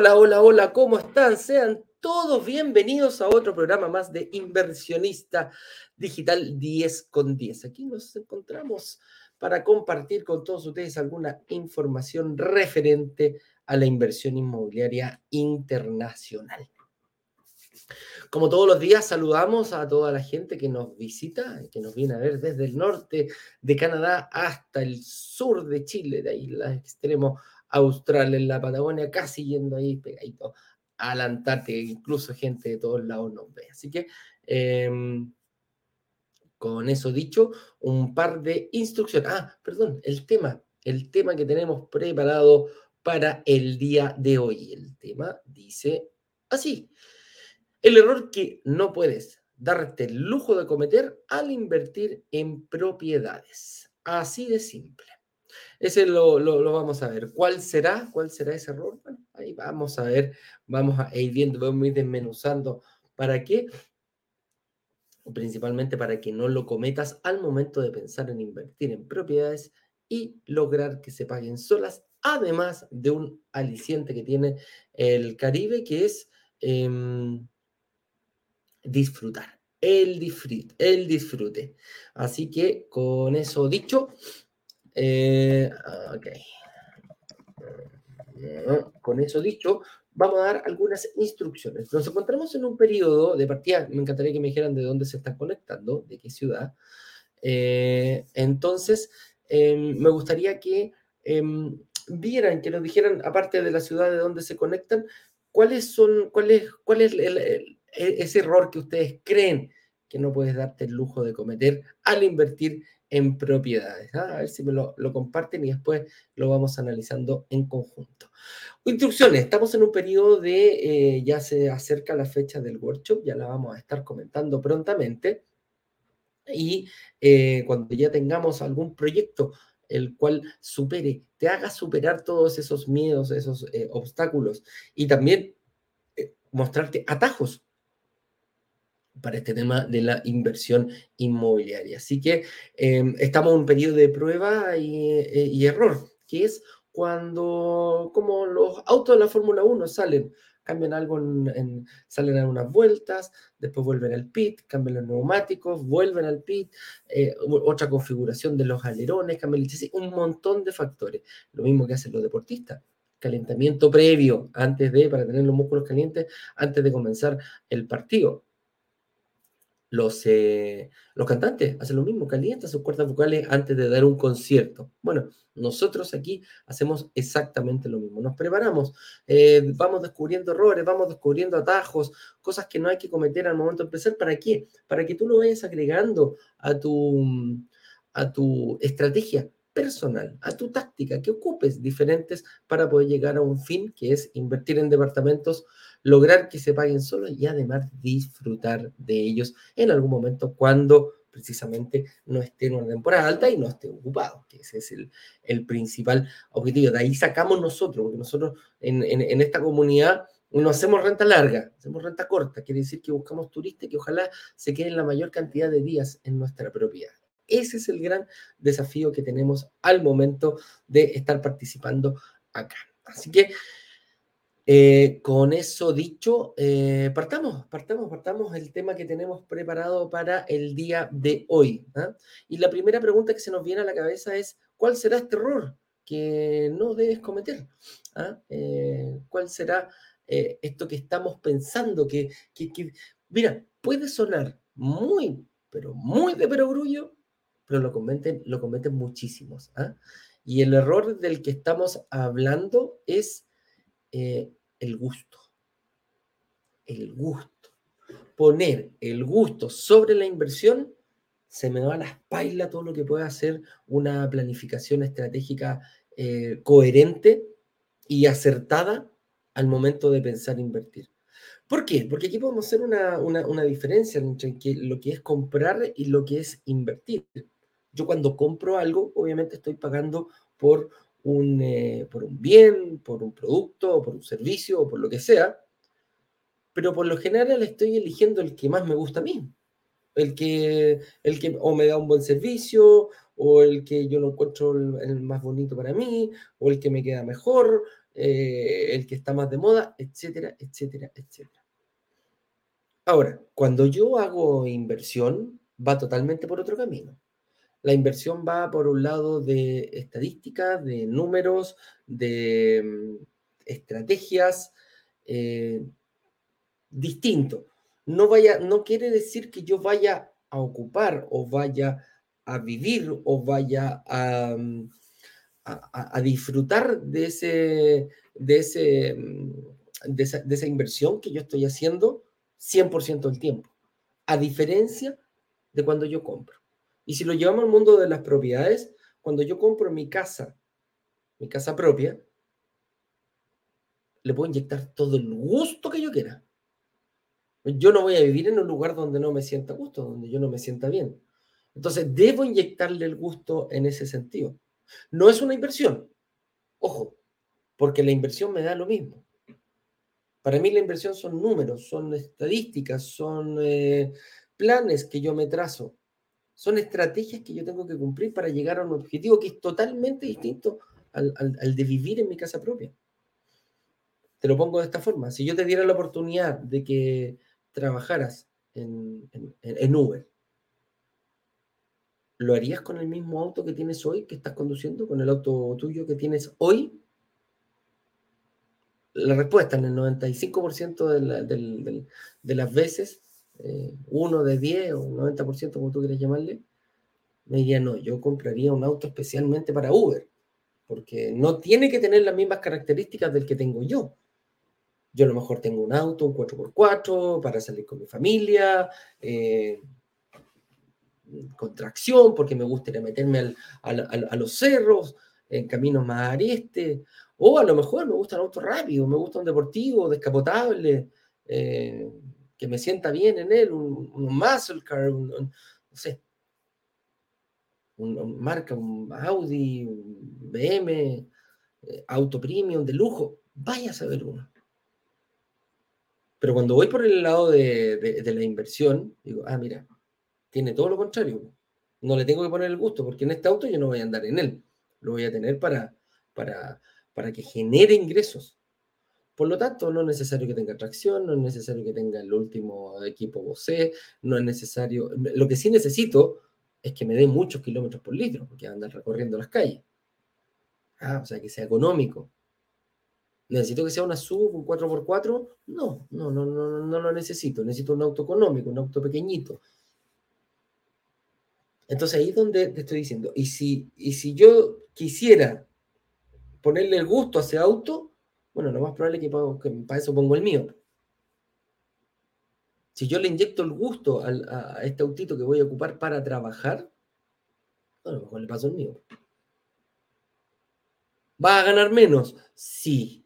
Hola, hola, hola, ¿cómo están? Sean todos bienvenidos a otro programa más de Inversionista Digital 10 con 10. Aquí nos encontramos para compartir con todos ustedes alguna información referente a la inversión inmobiliaria internacional. Como todos los días, saludamos a toda la gente que nos visita, que nos viene a ver desde el norte de Canadá hasta el sur de Chile, de ahí la austral en la Patagonia, casi yendo ahí pegadito a la Antártica, incluso gente de todos lados nos ve. Así que, em, con eso dicho, un par de instrucciones. Ah, perdón, el tema, el tema que tenemos preparado para el día de hoy. El tema dice así. El error que no puedes darte el lujo de cometer al invertir en propiedades. Así de simple. Ese lo, lo, vamos a ver. ¿Cuál será? ¿Cuál será ese error? Bueno, ahí vamos a ver, vamos a ir viendo, vamos a ir desmenuzando. ¿Para qué? Principalmente para que no lo cometas al momento de pensar en invertir en propiedades y lograr que se paguen solas, además de un aliciente que tiene el Caribe, que es em, disfrutar, el el disfrute. Así que con eso dicho, eh, ok. Con eso dicho, vamos a dar algunas instrucciones. Nos encontramos en un periodo de partida, me encantaría que me dijeran de dónde se están conectando, de qué ciudad. Eh, entonces, em, me gustaría que em, vieran, que nos dijeran, aparte de la ciudad de dónde se conectan, cuáles son, cuál es, cuál es el e-, ese error que ustedes creen que no puedes darte el lujo de cometer al invertir en propiedades. ¿ah? A ver si me lo, comparten y después lo vamos analizando en conjunto. Instrucciones, estamos en un periodo de, eh, ya se acerca la fecha del workshop, ya la vamos a estar comentando prontamente. Y eh, cuando ya tengamos algún proyecto el cual supere, te haga superar todos esos miedos, esos eh, obstáculos y también mostrarte atajos para este tema de la inversión inmobiliaria. Así que em, estamos en un periodo de prueba eh, y, error, que es cuando, como los autos de la Fórmula 1 salen, cambian algo, en, salen a unas vueltas, después vuelven al pit, cambian los neumáticos, vuelven al pit, eh, otra configuración de los alerones, cambian el un montón de factores. Lo mismo que hacen los deportistas calentamiento previo antes de, para tener los músculos calientes, antes de comenzar el partido los, eh, los cantantes hacen lo mismo, calientan sus cuerdas vocales antes de dar un concierto. Bueno, nosotros aquí hacemos exactamente lo mismo. Nos preparamos, eh, vamos descubriendo errores, vamos descubriendo atajos, cosas que no hay que cometer al momento de empezar. ¿Para qué? Para que tú lo vayas agregando a tu, a tu estrategia personal, a tu táctica, que ocupes diferentes para poder llegar a un fin que es invertir en departamentos lograr que se paguen solos y además disfrutar de ellos en algún momento cuando precisamente no esté en una temporada alta y no esté ocupado, que ese es el, principal objetivo. De ahí sacamos nosotros, porque nosotros en, en, esta comunidad no hacemos renta larga, hacemos renta corta, quiere decir que buscamos turistas que ojalá se queden la mayor cantidad de días en nuestra propiedad. Ese es el gran desafío que tenemos al momento de estar participando acá. Así que eh, con eso dicho, eh, partamos, partamos, partamos el tema que tenemos preparado para el día de hoy. ¿ah? Y la primera pregunta que se nos viene a la cabeza es, ¿cuál será este error que no debes cometer? ¿Ah? Eh, ¿Cuál será esto que estamos pensando? Que, mira, puede sonar muy, pero muy de perogrullo, pero lo cometen, lo cometen muchísimos. ¿ah? Y el error del que estamos hablando es el gusto. El gusto. Poner el gusto sobre la inversión, se me va a la espalda todo lo que pueda hacer una planificación estratégica eh, coherente y acertada al momento de pensar invertir. ¿Por qué? Porque aquí podemos hacer una, una diferencia entre lo que es comprar y lo que es invertir. Yo cuando compro algo, obviamente estoy pagando por un, eh, por un bien, por un producto, por un servicio, por lo que sea, pero por lo general estoy eligiendo el que más me gusta a mí, el que, el que o me da un buen servicio, o el que yo lo encuentro el, más bonito para mí, o el que me queda mejor, eh, el que está más de moda, etcétera, etcétera, etcétera. Ahora, cuando yo hago inversión, va totalmente por otro camino. La inversión va por un lado de estadísticas, de números, de mm, estrategias, eh, distinto. No, vaya, no quiere decir que yo vaya a ocupar o vaya a vivir o vaya a, mm, disfrutar de, ese, de, ese, mm, de esa, de esa inversión que yo estoy haciendo 100% del tiempo, a diferencia de cuando yo compro. Y si lo llevamos al mundo de las propiedades, cuando yo compro mi casa, mi casa propia, le puedo inyectar todo el gusto que yo quiera. Yo no voy a vivir en un lugar donde no me sienta gusto, donde yo no me sienta bien. Entonces, debo inyectarle el gusto en ese sentido. No es una inversión, ojo, porque la inversión me da lo mismo. Para mí la inversión son números, son estadísticas, son eh, planes que yo me trazo, son estrategias que yo tengo que cumplir para llegar a un objetivo que es totalmente distinto al de vivir en mi casa propia. Te lo pongo de esta forma. Si yo te diera la oportunidad de que trabajaras en, Uber, ¿lo harías con el mismo auto que tienes hoy, que estás conduciendo, con el auto tuyo que tienes hoy? La respuesta en el 95% de, las veces, eh, uno de 10 o 90% como tú quieras llamarle, me diría, no, yo compraría un auto especialmente para Uber, porque no tiene que tener las mismas características del que tengo yo. Yo a lo mejor tengo un auto, un 4x4 para salir con mi familia, eh, con tracción, porque me gustaría meterme a los cerros, en caminos más aristes, o a lo mejor me gusta un auto rápido, me gusta un deportivo, descapotable, eh, que me sienta bien en él, un, muscle car, no sé, una marca, un Audi, un BM, eh, auto premium de lujo, vaya a saber uno. Pero cuando voy por el lado de, la inversión, digo, ah, mira, tiene todo lo contrario. No le tengo que poner el gusto, porque en este auto yo no voy a andar en él. Lo voy a tener para, para, para que genere ingresos. Por lo tanto, no es necesario que tenga tracción, no es necesario que tenga el último equipo Bose, no es necesario. Lo que sí necesito es que me dé muchos kilómetros por litro, porque andar recorriendo las calles. Ah, o sea, que sea económico, ¿Necesito que sea una sub, un 4x4? No, no, no, no, no lo necesito. Necesito un auto económico, un auto pequeñito. Entonces ahí es donde te estoy diciendo, y si, y si yo quisiera ponerle el gusto a ese auto, bueno, lo más probable es que, para, eso pongo el mío. Si yo le inyecto el gusto a, este autito que voy a ocupar para trabajar, a lo mejor le paso el mío. ¿Va a ganar menos? Sí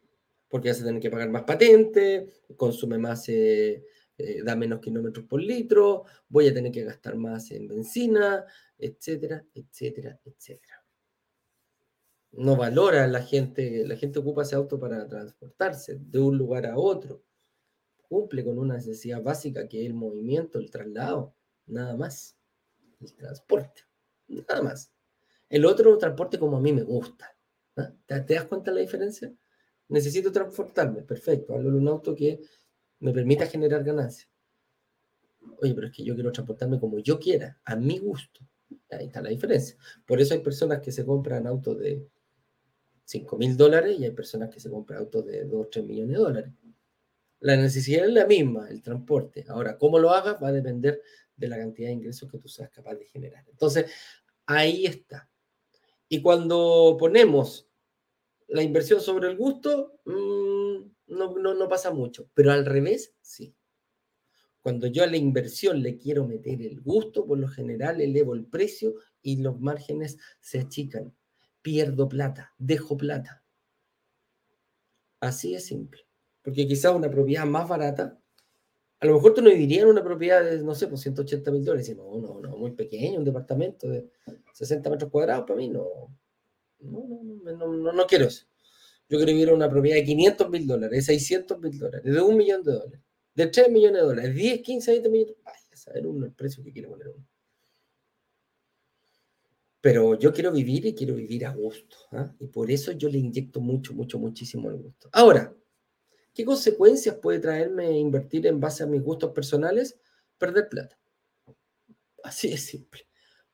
porque vas a tener que pagar más patente, consume más, eh, eh, da menos kilómetros por litro, voy a tener que gastar más en benzina, etcétera, etcétera, etcétera. No valora la gente, la gente ocupa ese auto para transportarse de un lugar a otro. Cumple con una necesidad básica que es el movimiento, el traslado, nada más. El transporte, nada más. El otro transporte como a mí me gusta. ¿ah? ¿Te das cuenta la diferencia? Necesito transportarme, perfecto, hazlo en un auto que me permita generar ganancias. Oye, pero es que yo quiero transportarme como yo quiera, a mi gusto. Ahí está la diferencia. Por eso hay personas que se compran autos de 5 mil dólares y hay personas que se compran autos de 2 o 3 millones de dólares. La necesidad es la misma, el transporte. Ahora, cómo lo hagas va a depender de la cantidad de ingresos que tú seas capaz de generar. Entonces, ahí está. Y cuando ponemos la inversión sobre el gusto mm, no, no, pasa mucho, pero al revés, sí. Cuando yo a la inversión le quiero meter el gusto, por lo general elevo el precio y los márgenes se achican. Pierdo plata, dejo plata. Así es simple. Porque quizás una propiedad más barata, a lo mejor tú no dirías una propiedad de, no sé, por 180 mil dólares. No, no, no, muy pequeño, un departamento de 60 metros cuadrados, para mí no, no, no, no, no, quiero eso. Yo quiero vivir una propiedad de 500 mil dólares, de 600 mil dólares, de un millón de dólares, de 3 millones de dólares, 10, 15, 20 millones. Vaya saber uno el precio que quiere poner uno. Pero yo quiero vivir y quiero vivir a gusto. ¿ah? Y por eso yo le inyecto mucho, mucho, muchísimo al gusto. Ahora, ¿qué consecuencias puede traerme invertir en base a mis gustos personales? Perder plata. Así de simple.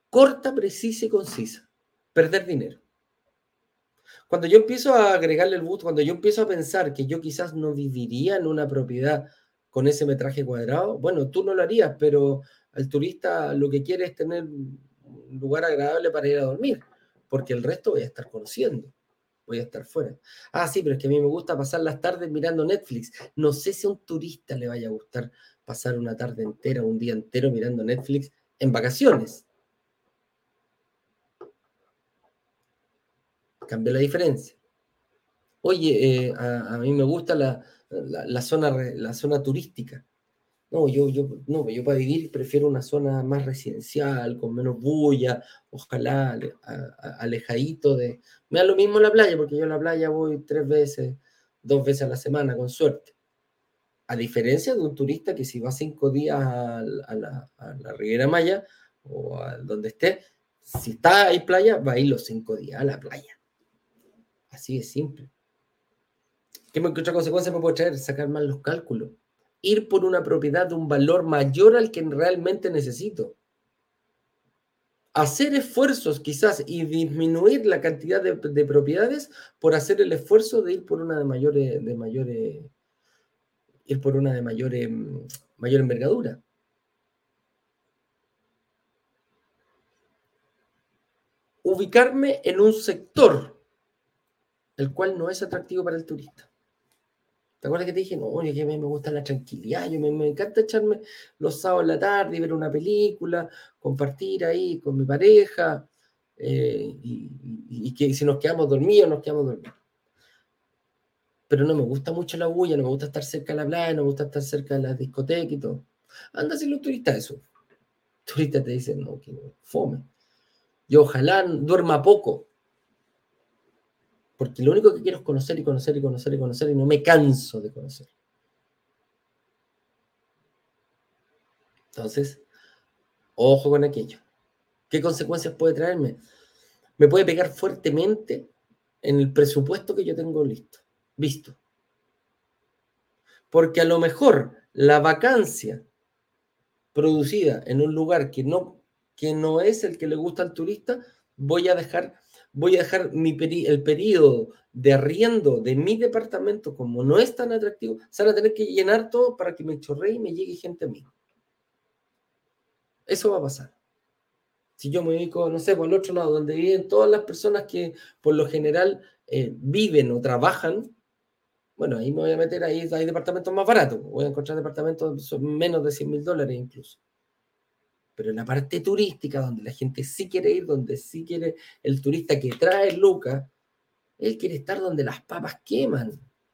Corta, precisa y concisa. Perder dinero. Cuando yo empiezo a agregarle el gusto, cuando yo empiezo a pensar que yo quizás no viviría en una propiedad con ese metraje cuadrado, bueno, tú no lo harías, pero el turista lo que quiere es tener lugar agradable para ir a dormir, porque el resto voy a estar conociendo, voy a estar fuera. Ah, sí, pero es que a mí me gusta pasar las tardes mirando Netflix. No sé si a un turista le vaya a gustar pasar una tarde entera, un día entero mirando Netflix en vacaciones. Cambia la diferencia. Oye, eh, a, mí me gusta la, zona, la zona turística. No, yo, yo, no, yo para vivir prefiero una zona más residencial, con menos bulla, ojalá alejadito de... Me da lo mismo la playa, porque yo a la playa voy tres veces, dos veces a la semana, con suerte. A diferencia de un turista que si va cinco días a, la, a la Riviera Maya o a donde esté, si está ahí playa, va a ir los cinco días a la playa. Así de simple. ¿Qué, otra consecuencia me puede traer? Sacar mal los cálculos ir por una propiedad de un valor mayor al que realmente necesito. Hacer esfuerzos quizás y disminuir la cantidad de, propiedades por hacer el esfuerzo de ir por una de mayores, de mayores, ir por una de mayores, mayor envergadura. Ubicarme en un sector el cual no es atractivo para el turista. ¿Te acuerdas que te dije, no, que a mí me gusta la tranquilidad, yo me, encanta echarme los sábados en la tarde y ver una película, compartir ahí con mi pareja, eh, y, que si nos quedamos dormidos, nos quedamos dormidos. Pero no me gusta mucho la bulla, no me gusta estar cerca de la playa, no me gusta estar cerca de las discotecas y todo. Anda si los turistas eso. Los turistas te dicen, no, que fome. Yo ojalá duerma poco, porque lo único que quiero es conocer y conocer y conocer y conocer y no me canso de conocer. Entonces, ojo con aquello. ¿Qué consecuencias puede traerme? Me puede pegar fuertemente en el presupuesto que yo tengo listo, visto. Porque a lo mejor la vacancia producida en un lugar que no, que no es el que le gusta al turista, voy a dejar voy a dejar el periodo de arriendo de mi departamento, como no es tan atractivo, se van a tener que llenar todo para que me chorre y me llegue gente a mí. Eso va a pasar. Si yo me dedico, no sé, por el otro lado, donde viven todas las personas que por lo general eh, viven o trabajan, bueno, ahí me voy a meter, ahí hay departamentos más baratos, voy a encontrar departamentos menos de 100 mil dólares incluso. Pero en la parte turística, donde la gente sí quiere ir, donde sí quiere el turista que trae Lucas, él quiere estar donde las papas queman.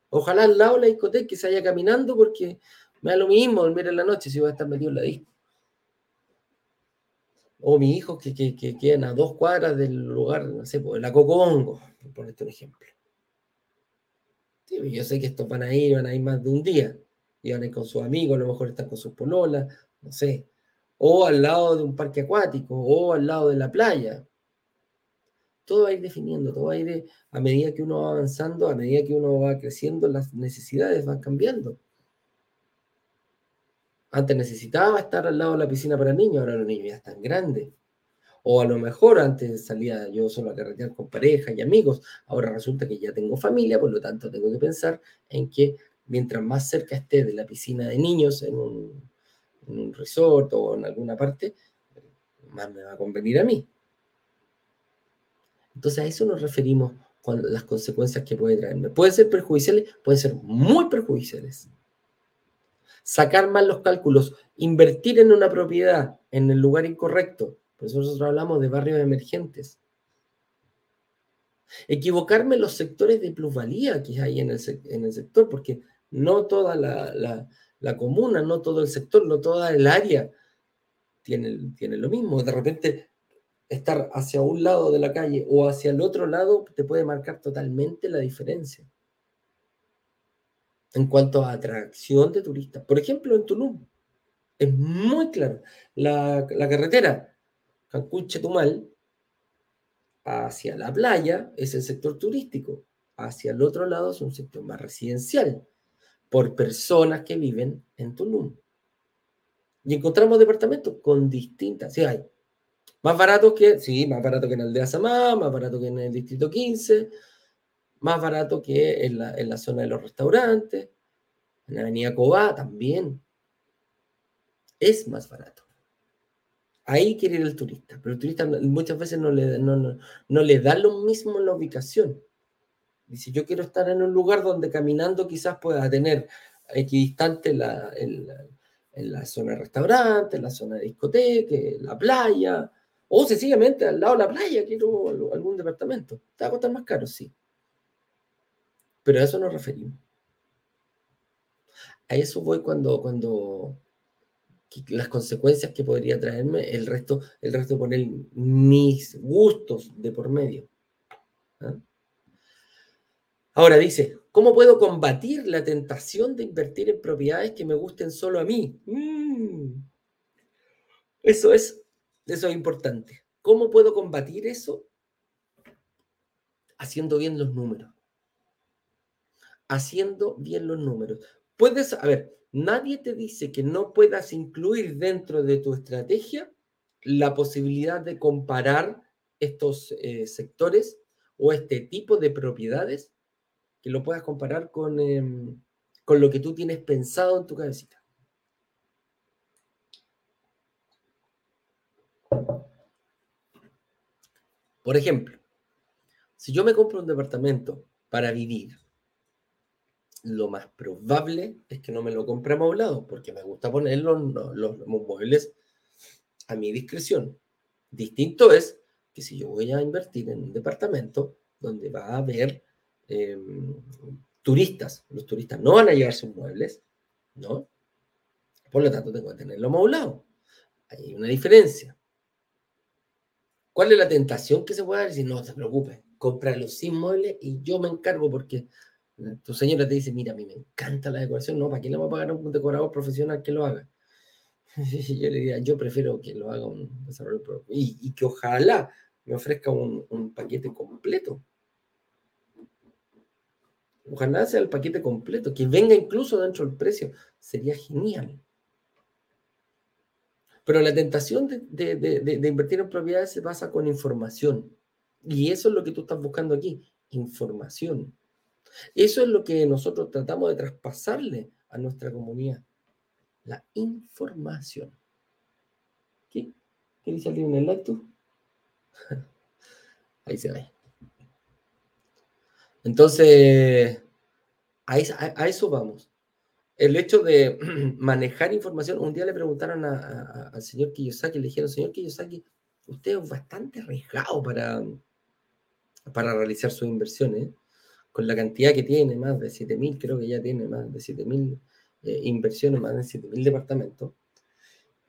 Ojalá al lado de la discoteca que se vaya caminando porque me da lo mismo dormir en la noche si voy a estar metido en la disco. O mis hijos que, que, que quedan a dos cuadras del lugar, no sé, pues, la Cocobongo, por ponerte un ejemplo. Pues, yo sé que estos van a ir, van a ir más de un día. Y van a ir con sus amigos, a lo mejor están con sus pololas, no sé o al lado de un parque acuático, o al lado de la playa. Todo va a ir definiendo, todo va a ir a medida que uno va avanzando, a medida que uno va creciendo, las necesidades van cambiando. Antes necesitaba estar al lado de la piscina para niños, ahora los niños ya están grandes. O a lo mejor antes salía yo solo a carretear con pareja y amigos, ahora resulta que ya tengo familia, por lo tanto tengo que pensar en que mientras más cerca esté de la piscina de niños en un, en un resort o en alguna parte, más me va a convenir a mí. Entonces a eso nos referimos las consecuencias que puede traerme. Pueden ser perjudiciales, pueden ser muy perjudiciales. Sacar mal los cálculos, invertir en una propiedad en el lugar incorrecto, por eso nosotros hablamos de barrios emergentes. Equivocarme los sectores de plusvalía que hay en el, en el sector, porque no toda la la comuna, no todo el sector, no toda el área tiene, tiene lo mismo. De repente, estar hacia un lado de la calle o hacia el otro lado te puede marcar totalmente la diferencia en cuanto a atracción de turistas. Por ejemplo, en Tulum, es muy claro, la, la carretera Cancún-Chetumal hacia la playa es el sector turístico, hacia el otro lado es un sector más residencial, por personas que viven en Tulum. Y encontramos departamentos con distintas, sí hay, más baratos que, sí, más barato que en Aldea Samá, más barato que en el Distrito 15, más barato que en la, en la zona de los restaurantes, en la Avenida Cobá también. Es más barato. Ahí quiere ir el turista, pero el turista muchas veces no le, no, no, le da lo mismo la ubicación. Dice, yo quiero estar en un lugar donde caminando quizás pueda tener equidistante la, en, la zona de restaurante, en la zona de discoteca, la playa, o sencillamente al lado de la playa quiero algún departamento. Te va a costar más caro, sí. Pero a eso nos referimos. A eso voy cuando, cuando las consecuencias que podría traerme, el resto, el resto poner mis gustos de por medio. ¿ah? Ahora dice, ¿cómo puedo combatir la tentación de invertir en propiedades que me gusten solo a mí? Mm. Eso es, eso es importante. ¿Cómo puedo combatir eso? Haciendo bien los números. Haciendo bien los números. Puedes, a ver, Nadie te dice que no puedas incluir dentro de tu estrategia la posibilidad de comparar estos eh, sectores o este tipo de propiedades, que lo puedas comparar con, em, con lo que tú tienes pensado en tu cabecita. Por ejemplo, si yo me compro un departamento para vivir lo más probable es que no me lo compre amoblado, porque me gusta poner los, los, muebles a mi discreción. Distinto es que si yo voy a invertir en un departamento donde va a haber em, turistas, los turistas no van a llevar sus muebles, ¿no? Por lo tanto, tengo que tenerlo amoblado. Hay una diferencia. ¿Cuál es la tentación que se puede dar? Si no se preocupe, cómpralo sin muebles y yo me encargo porque tu señora te dice, mira, a mí me encanta la decoración, no, ¿para qué le vamos a pagar a un decorador profesional que lo haga? yo le diría, yo prefiero que lo haga un desarrollador y, que ojalá me ofrezca un, paquete completo. Ojalá sea el paquete completo, que venga incluso dentro del precio. Sería genial. Pero la tentación de, invertir en propiedades se basa con información. Y eso es lo que tú estás buscando aquí, información. Eso es lo que nosotros tratamos de traspasarle a nuestra comunidad, la información. ¿Qué, ¿Qué dice en el acto? Ahí se ve. Entonces, a, eso vamos. El hecho de manejar información, un día le preguntaron al señor Kiyosaki, le dijeron, señor Kiyosaki, usted es bastante arriesgado para, para realizar sus inversiones con la cantidad que tiene, más de 7.000, creo que ya tiene más de 7.000 eh, inversiones, más de 7.000 departamentos.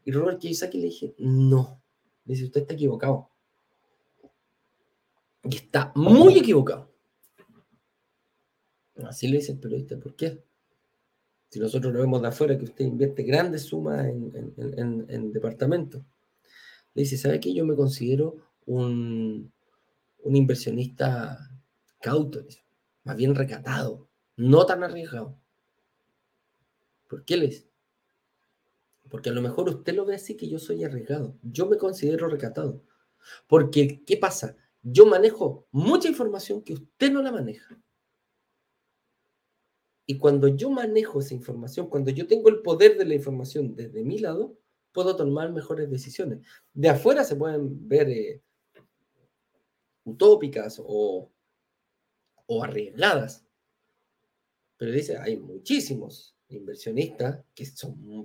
Y Robert Kiyosaki le dije, no, dice, usted está equivocado. Y está muy equivocado. Así le dice el periodista, ¿por qué? Si nosotros lo vemos de afuera, que usted invierte grandes sumas en, en, departamentos. Le dice, ¿sabe qué? Yo me considero un, un inversionista cauto más bien recatado, no tan arriesgado. ¿Por qué les? Porque a lo mejor usted lo ve así que yo soy arriesgado. Yo me considero recatado. Porque, ¿qué pasa? Yo manejo mucha información que usted no la maneja. Y cuando yo manejo esa información, cuando yo tengo el poder de la información desde mi lado, puedo tomar mejores decisiones. De afuera se pueden ver eh, utópicas o o arriesgadas. Pero dice, hay muchísimos inversionistas que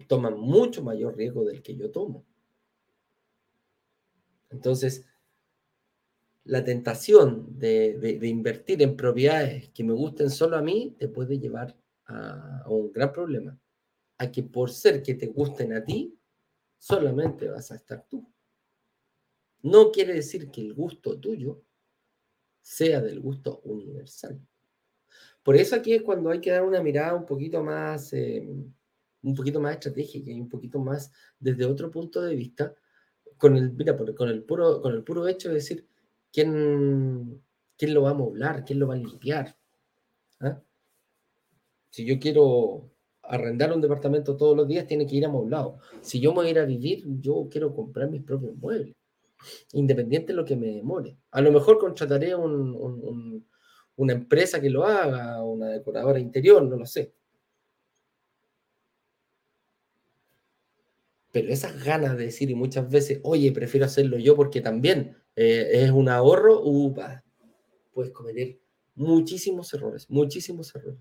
toman mucho mayor riesgo del que yo tomo. Entonces, la tentación de, invertir en propiedades que me gusten solo a mí te puede llevar a, un gran problema. A que por ser que te gusten a ti, solamente vas a estar tú. No quiere decir que el gusto tuyo sea del gusto universal. Por eso aquí es cuando hay que dar una mirada un poquito más, eh, un poquito más estratégica y un poquito más desde otro punto de vista, con el, mira, con el, puro, con el puro hecho de decir, ¿quién, quién lo va a moblar? ¿Quién lo va a limpiar? ¿Ah? Si yo quiero arrendar un departamento todos los días, tiene que ir amoblado. Si yo me voy a ir a vivir, yo quiero comprar mis propios muebles, independiente de lo que me demore. A lo mejor contrataré una empresa que lo haga, una decoradora interior, no lo sé. Pero esas ganas de decir y muchas veces, oye, prefiero hacerlo yo porque también eh, es un ahorro, upa, puedes cometer muchísimos errores, muchísimos errores.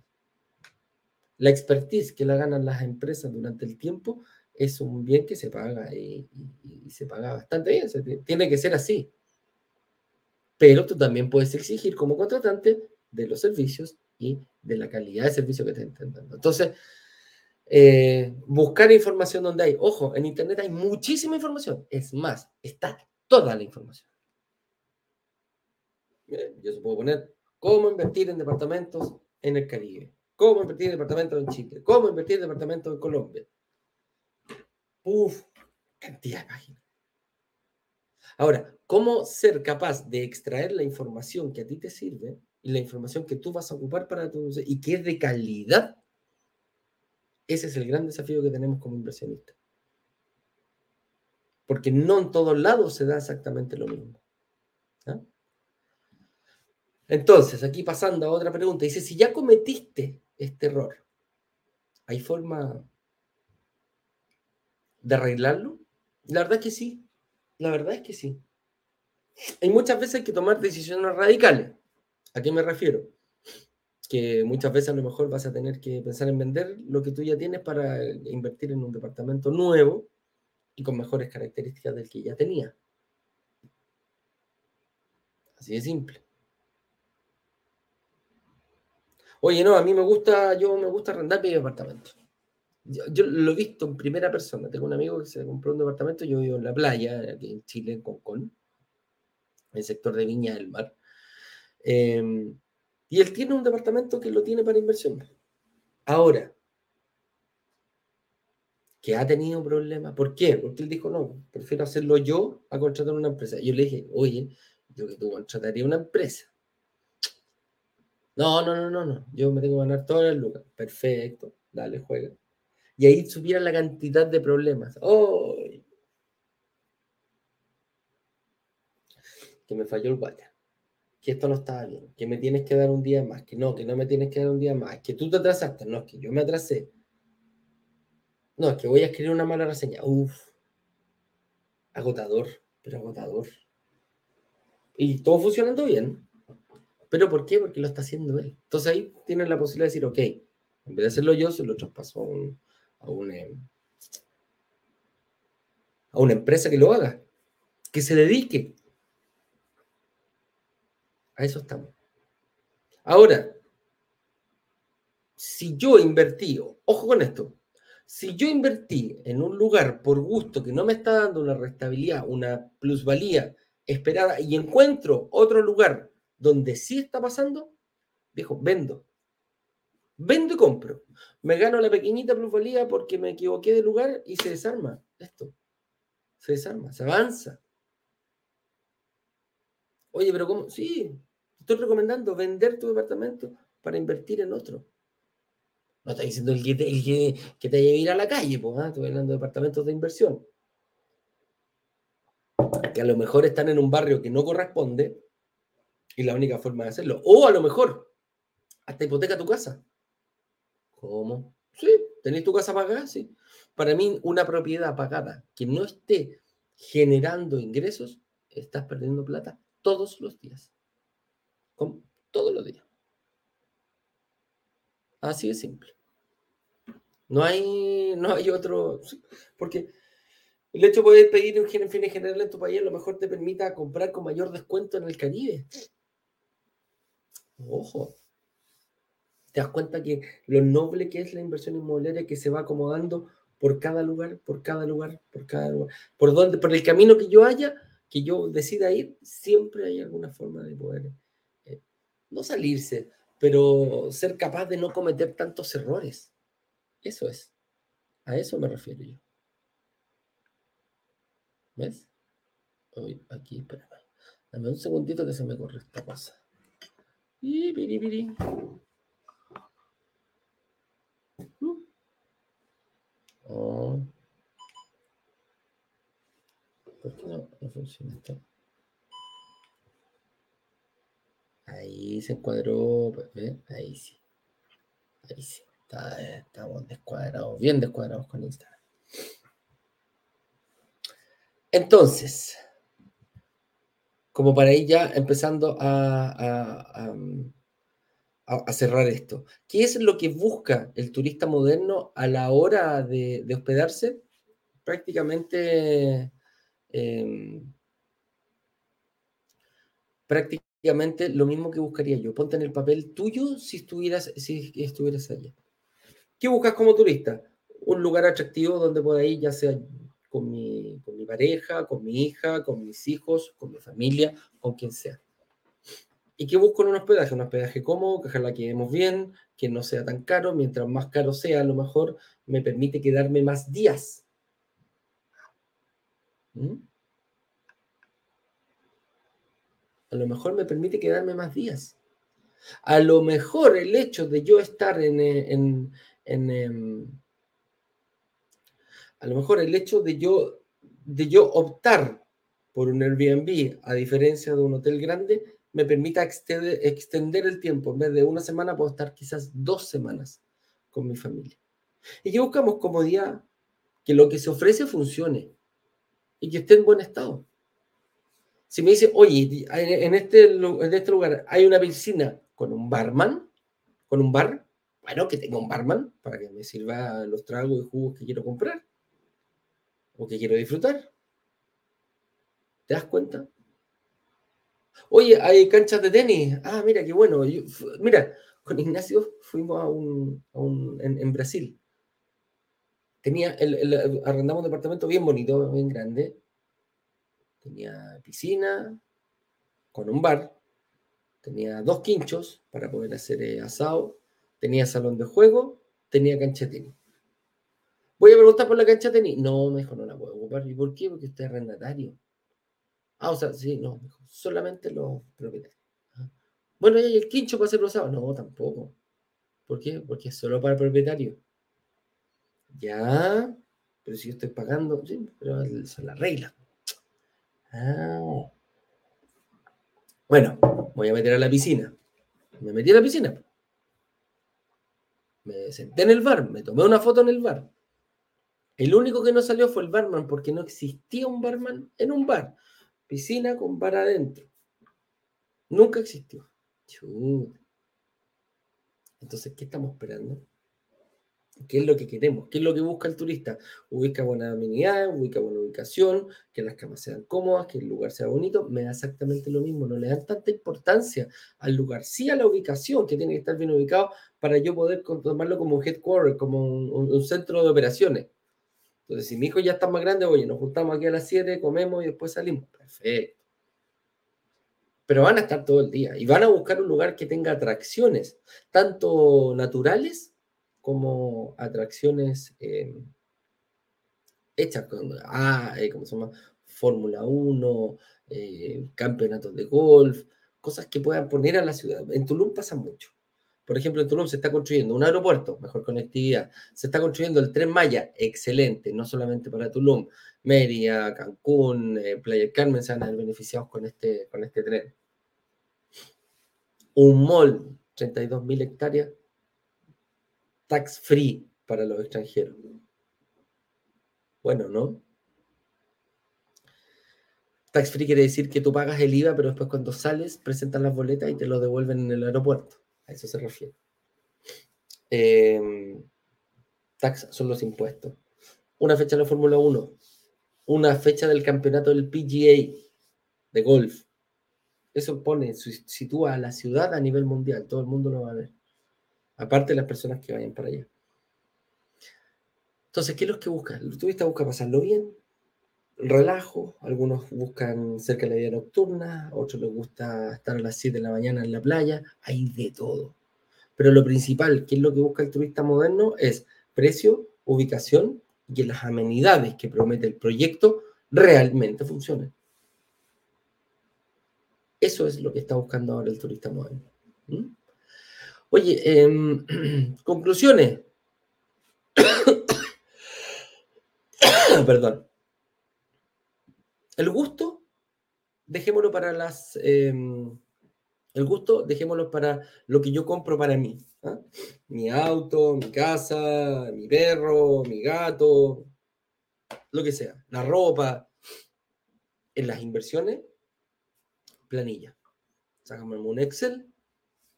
La expertise que la ganan las empresas durante el tiempo es un bien que se paga y, se paga bastante bien. tiene que ser así. Pero tú también puedes exigir como contratante de los servicios y de la calidad de servicio que te estén. Entonces, eh, buscar información donde hay. Ojo, en Internet hay muchísima información. Es más, está toda la información. Yo se puedo poner cómo invertir en departamentos en el Caribe cómo invertir en departamentos en Chile, cómo invertir en departamentos en Colombia. Uf, cantidad de páginas. Ahora, ¿cómo ser capaz de extraer la información que a ti te sirve y la información que tú vas a ocupar para tu y que es de calidad? Ese es el gran desafío que tenemos como inversionistas. Porque no en todos lados se da exactamente lo mismo. Entonces, aquí pasando a otra pregunta, dice, si ya cometiste este error, ¿hay forma de arreglarlo? La verdad es que sí, la verdad es que sí. Hay muchas veces que tomar decisiones radicales. ¿A qué me refiero? Que muchas veces a lo mejor vas a tener que pensar en vender lo que tú ya tienes para invertir en un departamento nuevo y con mejores características del que ya tenía. Así de simple. Oye, no, a mí me gusta, yo me gusta arrendar mi departamento. Yo, lo he visto en primera persona. Tengo un amigo que se compró un departamento, yo vivo en la playa, aquí en Chile, en Concón, en el sector de Viña del Mar. Em, y él tiene un departamento que lo tiene para inversión. Ahora, que ha tenido problemas. ¿Por qué? Porque él dijo, no, prefiero hacerlo yo a contratar una empresa. Yo le dije, oye, yo que tú contrataría una empresa no, no, no, no, no. Yo me tengo que ganar todas las lucas. Perfecto. Dale, juega. Y ahí subiera la cantidad de problemas. ¡Oh! Que me falló el guaya. Que esto no estaba bien. Que me tienes que dar un día más. Que no, que no me tienes que dar un día más. Que tú te atrasaste. No, es que yo me atrasé. No, es que voy a escribir una mala reseña. Uf. Agotador, pero agotador. Y todo funcionando bien. ¿Pero por qué? Porque lo está haciendo él. Entonces ahí tienen la posibilidad de decir, ok, en vez de hacerlo yo, se lo traspaso a, un, a, una, eh, a una empresa que lo haga, que se dedique. A eso estamos. Ahora, si yo invertí, ojo con esto, si yo invertí en un lugar por gusto que no me está dando una restabilidad, una plusvalía esperada y encuentro otro lugar donde sí está pasando, dijo, vendo. Vendo y compro. Me gano la pequeñita plusvalía porque me equivoqué de lugar y se desarma esto. Se desarma, se avanza. Oye, pero ¿cómo? Sí, estoy recomendando vender tu departamento para invertir en otro. No estoy diciendo el que te, el que, a ir a la calle, pues, ¿ah? estoy hablando de departamentos de inversión. Que a lo mejor están en un barrio que no corresponde y la única forma de hacerlo. O a lo mejor, hasta hipoteca tu casa. ¿Cómo? Sí, ¿tenéis tu casa pagada? Sí. Para mí, una propiedad pagada que no esté generando ingresos, estás perdiendo plata todos los días. ¿Cómo? Todos los días. Así de simple. No hay, no hay otro. Porque el hecho de poder pedir un fin general en tu país a lo mejor te permita comprar con mayor descuento en el Caribe. Ojo. Te das cuenta que lo noble que es la inversión inmobiliaria que se va acomodando por cada lugar, por cada lugar, por cada lugar. Por donde, por el camino que yo haya, que yo decida ir, siempre hay alguna forma de poder eh, no salirse, pero ser capaz de no cometer tantos errores. Eso es. A eso me refiero yo. ¿Ves? Hoy, aquí, espérame. Dame un segundito que se me corre esta cosa. Y piri, uh. oh. ¿Por qué no, no funciona esto? Ahí se encuadró, pues, ahí sí. Ahí sí. estamos descuadrados, bien descuadrados con Instagram. Entonces, como para ir ya empezando a, cerrar esto, ¿qué es lo que busca el turista moderno a la hora de, hospedarse? Prácticamente, em, prácticamente lo mismo que buscaría yo. Ponte en el papel tuyo si estuvieras, si estuvieras allá. ¿Qué buscas como turista? Un lugar atractivo donde pueda ir, ya sea con mi, con mi pareja, con mi hija, con mis hijos, con mi familia, con quien sea. ¿Y qué busco en un hospedaje? Un hospedaje cómodo, que ojalá quedemos bien, que no sea tan caro. Mientras más caro sea, a lo mejor me permite quedarme más días. ¿Mm? A lo mejor me permite quedarme más días. A lo mejor el hecho de yo estar en, en, en, em, a lo mejor el hecho de yo, de yo optar por un Airbnb, a diferencia de un hotel grande, me permita extender, el tiempo. En vez de una semana, puedo estar quizás dos semanas con mi familia. Y que buscamos comodidad, que lo que se ofrece funcione y que esté en buen estado. Si me dice, oye, en este, en este lugar hay una piscina con un barman, con un bar, bueno, que tenga un barman para que me sirva los tragos y jugos que quiero comprar o que quiero disfrutar. ¿Te das cuenta? Oye, hay canchas de tenis. Ah, mira, qué bueno. mira, con Ignacio fuimos a un, en, Brasil. Tenía, el, arrendamos un departamento bien bonito, bien grande. Tenía piscina con un bar. Tenía dos quinchos para poder hacer eh, asado. Tenía salón de juego. Tenía cancha. Voy a preguntar por la cancha de tenis. No, mejor no la puedo ocupar. ¿Y por qué? Porque usted arrendatario. Ah, o sea, sí, no, solamente los propietarios. Ah. Bueno, ¿y el quincho para ser rosado? No, tampoco. ¿Por qué? Porque es solo para el propietario. Ya, pero si yo estoy pagando, pero son las reglas. Ah. Bueno, voy a meter a la piscina. Me metí a la piscina. Me senté en el bar, me tomé una foto en el bar. El único que no salió fue el barman, porque no existía un barman en un bar. Piscina con bar adentro. Nunca existió. Entonces, ¿qué estamos esperando? ¿Qué es lo que queremos? ¿Qué es lo que busca el turista? Ubica buena amenidad, ubica buena ubicación, que las camas sean cómodas, que el lugar sea bonito. Me da exactamente lo mismo. No le dan tanta importancia al lugar, sí a la ubicación, que tiene que estar bien ubicado para yo poder tomarlo como un headquarter, como un centro de operaciones. Entonces, si mi hijo ya está más grande, oye, nos juntamos aquí a las 7, comemos y después salimos. Perfecto. Pero van a estar todo el día y van a buscar un lugar que tenga atracciones, tanto naturales como atracciones eh, hechas con, ah, eh, ¿cómo se llama? Fórmula 1, eh, campeonatos de golf, cosas que puedan poner a la ciudad. En Tulum pasa mucho. Por ejemplo, en Tulum se está construyendo un aeropuerto, mejor conectividad. Se está construyendo el tren Maya, excelente, no solamente para Tulum. Mérida, Cancún, eh, Playa Carmen se van a ver beneficiados con este, con este tren. Un mall, 32.000 hectáreas, tax free para los extranjeros. Bueno, ¿no? Tax free quiere decir que tú pagas el IVA, pero después cuando sales presentan las boletas y te lo devuelven en el aeropuerto. A eso se refiere. Em, tax son los impuestos. Una fecha de la Fórmula 1. Una fecha del campeonato del PGA de golf. Eso pone, sitúa a la ciudad a nivel mundial. Todo el mundo lo va a ver. Aparte de las personas que vayan para allá. Entonces, ¿qué es lo que busca? El turista busca pasarlo bien, relajo, algunos buscan cerca de la vida nocturna, otros les gusta estar a las 7 de la mañana en la playa, hay de todo. Pero lo principal, que es lo que busca el turista moderno, es precio, ubicación y que las amenidades que promete el proyecto realmente funcionen. Eso es lo que está buscando ahora el turista moderno. Oye, em, conclusiones. Perdón. El gusto, dejémoslo para las... Em, el gusto, dejémoslo para lo que yo compro para mí. ¿ah? Mi auto, mi casa, mi perro, mi gato, lo que sea. La ropa. En las inversiones, planilla. Sacamos un Excel,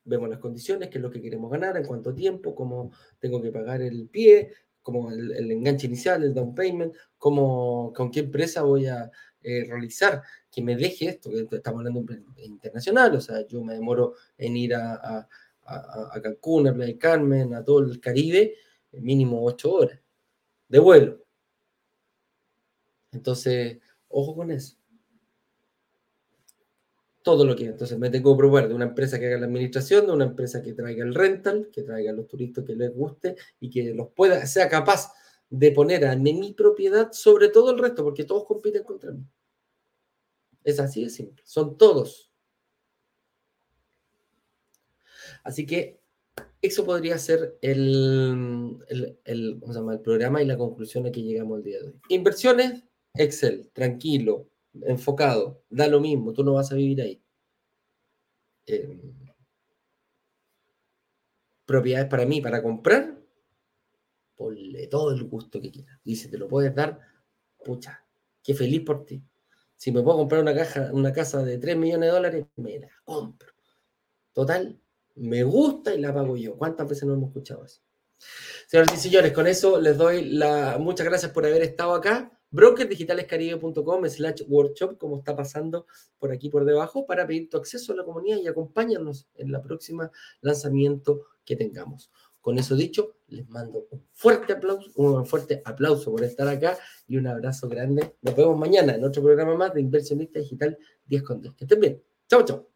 vemos las condiciones, qué es lo que queremos ganar, en cuánto tiempo, cómo tengo que pagar el pie, como el, enganche inicial, el down payment, cómo, con qué empresa voy a eh, realizar que me deje esto, que estamos hablando de internacional, o sea, yo me demoro en ir a, a, a Cancún, a Playa del Carmen, a todo el Caribe, mínimo ocho horas de vuelo. Entonces, ojo con eso todo lo que entonces me tengo que probar de una empresa que haga la administración, de una empresa que traiga el rental, que traiga a los turistas que les guste y que los pueda, sea capaz de poner a mi propiedad sobre todo el resto, porque todos compiten contra mí. Es así de simple, son todos. Así que eso podría ser el, el, el, el programa y la conclusión a que llegamos el día de hoy. Inversiones, Excel, tranquilo, enfocado, da lo mismo, tú no vas a vivir ahí. Em, propiedades para mí, para comprar, ponle todo el gusto que quieras. Y si te lo puedes dar, pucha, qué feliz por ti. Si me puedo comprar una, caja, una casa de 3 millones de dólares, me la compro. Total, me gusta y la pago yo. ¿Cuántas veces no hemos escuchado eso? Señoras y señores, con eso les doy muchas gracias por haber estado acá brokerdigitalescaribe.com slash workshop, como está pasando por aquí por debajo, para pedir tu acceso a la comunidad y acompáñanos en la próxima lanzamiento que tengamos. Con eso dicho, les mando un fuerte aplauso, un fuerte aplauso por estar acá y un abrazo grande. Nos vemos mañana en otro programa más de Inversionista Digital 10 con 10. Que estén bien. Chao, chao.